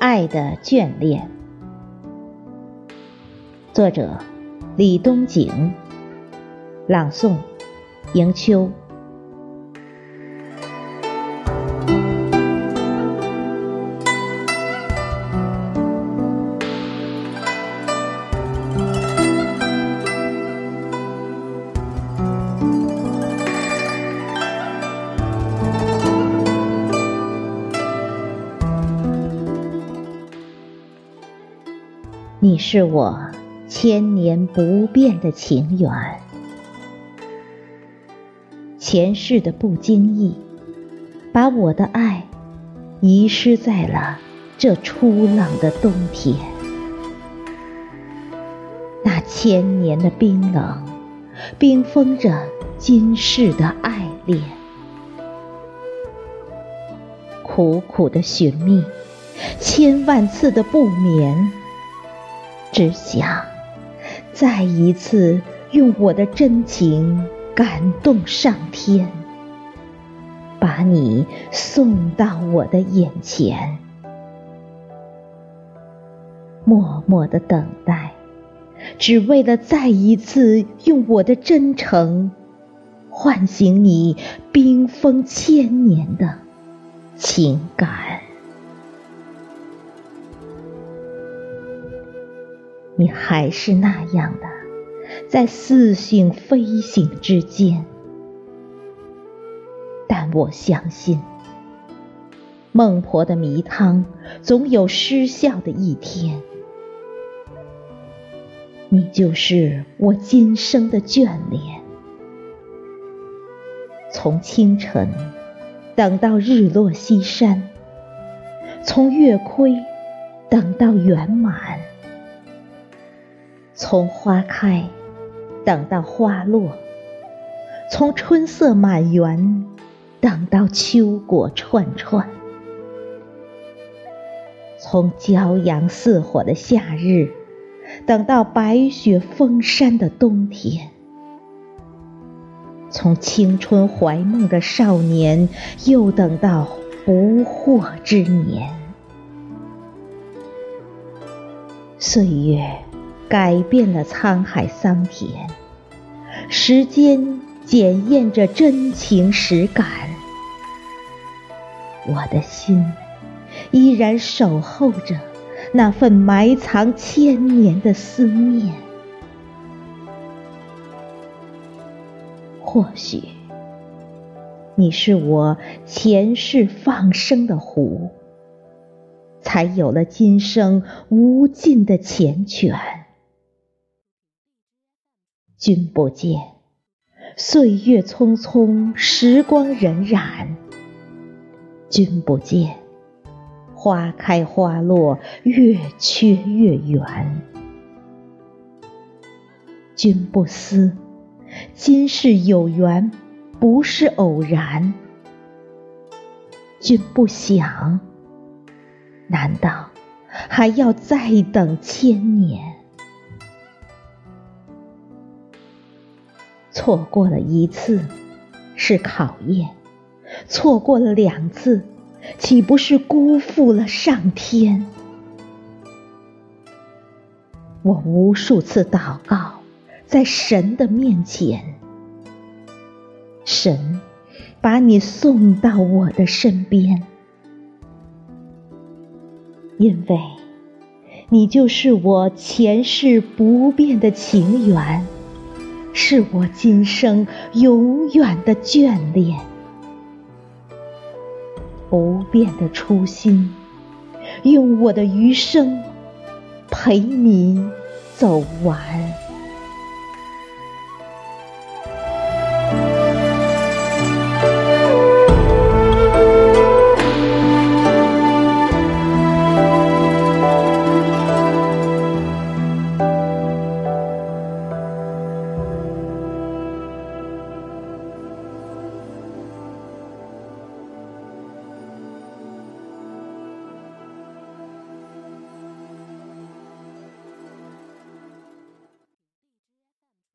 爱的眷恋，作者李东景，朗诵迎秋。是我千年不变的情缘，前世的不经意，把我的爱遗失在了这初冷的冬天。那千年的冰冷，冰封着今世的爱恋，苦苦的寻觅，千万次的不眠。只想再一次用我的真情感动上天，把你送到我的眼前，默默的等待，只为了再一次用我的真诚唤醒你冰封千年的情感。你还是那样的，在似醒非醒之间，但我相信，孟婆的迷汤总有失效的一天。你就是我今生的眷恋，从清晨等到日落西山，从月亏等到圆满。从花开等到花落，从春色满园等到秋果串串，从骄阳似火的夏日等到白雪封山的冬天，从青春怀梦的少年又等到不惑之年，岁月。改变了沧海桑田，时间检验着真情实感，我的心依然守候着那份埋藏千年的思念。或许，你是我前世放生的湖，才有了今生无尽的缱绻。君不见，岁月匆匆，时光荏苒；君不见，花开花落，月缺月圆；君不思，今世有缘不是偶然；君不想，难道还要再等千年？错过了一次是考验，错过了两次，岂不是辜负了上天？我无数次祷告在神的面前，神把你送到我的身边，因为你就是我前世不变的情缘。是我今生永远的眷恋，不变的初心，用我的余生陪你走完。